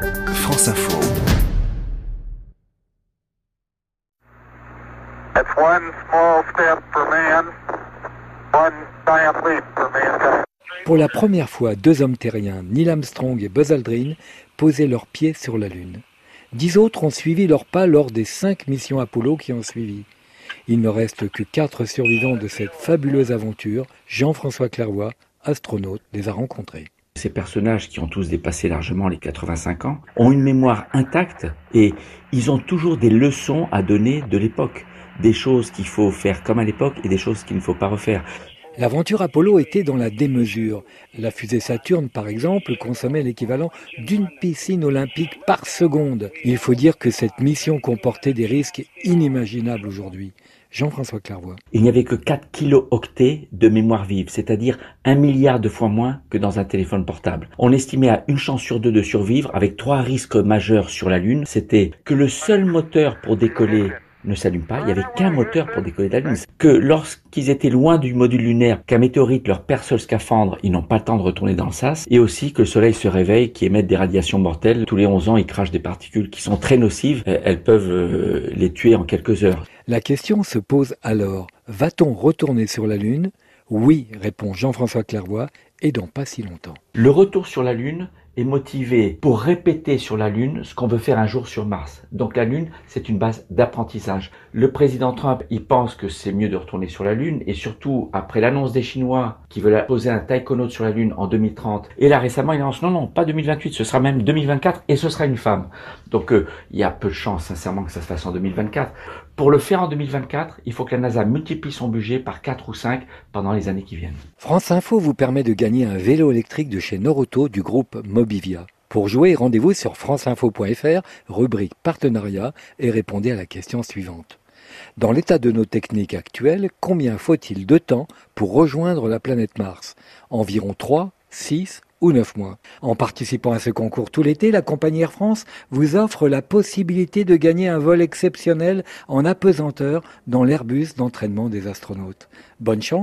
France Info. Pour la première fois, deux hommes terriens, Neil Armstrong et Buzz Aldrin, posaient leurs pieds sur la Lune. Dix autres ont suivi leurs pas lors des cinq missions Apollo qui ont suivi. Il ne reste que quatre survivants de cette fabuleuse aventure. Jean-François Clairvoy, astronaute, les a rencontrés. Ces personnages qui ont tous dépassé largement les 85 ans ont une mémoire intacte et ils ont toujours des leçons à donner de l'époque. Des choses qu'il faut faire comme à l'époque et des choses qu'il ne faut pas refaire. L'aventure Apollo était dans la démesure. La fusée Saturne, par exemple, consommait l'équivalent d'une piscine olympique par seconde. Il faut dire que cette mission comportait des risques inimaginables aujourd'hui. Jean-François Clairvoy. Il n'y avait que 4 kilo-octets de mémoire vive, c'est-à-dire un milliard de fois moins que dans un téléphone portable. On estimait à une chance sur deux de survivre avec trois risques majeurs sur la Lune. C'était que le seul moteur pour décoller ne s'allume pas, il n'y avait qu'un moteur pour décoller de la Lune. Que lorsqu'ils étaient loin du module lunaire, qu'un météorite leur perce le scaphandre, ils n'ont pas le temps de retourner dans le sas. Et aussi que le soleil se réveille, qui émettent des radiations mortelles. Tous les 11 ans, ils crachent des particules qui sont très nocives. Elles peuvent euh, les tuer en quelques heures. La question se pose alors, va-t-on retourner sur la Lune? Oui, répond Jean-François Clairvoy, et dans pas si longtemps. Le retour sur la Lune, est motivé pour répéter sur la Lune ce qu'on veut faire un jour sur Mars. Donc la Lune, c'est une base d'apprentissage. Le président Trump, il pense que c'est mieux de retourner sur la Lune et surtout après l'annonce des Chinois qui veulent poser un taïkonaute sur la Lune en 2030. Et là récemment, il annonce non, non, pas 2028, ce sera même 2024 et ce sera une femme. Donc euh, il y a peu de chance sincèrement que ça se fasse en 2024. Pour le faire en 2024, il faut que la NASA multiplie son budget par 4 ou 5 pendant les années qui viennent. France Info vous permet de gagner un vélo électrique de chez Noroto du groupe Mobivia. Pour jouer, rendez-vous sur franceinfo.fr, rubrique partenariat et répondez à la question suivante. Dans l'état de nos techniques actuelles, combien faut-il de temps pour rejoindre la planète Mars? Environ 3, 6 ou 9 mois. En participant à ce concours tout l'été, la compagnie Air France vous offre la possibilité de gagner un vol exceptionnel en apesanteur dans l'Airbus d'entraînement des astronautes. Bonne chance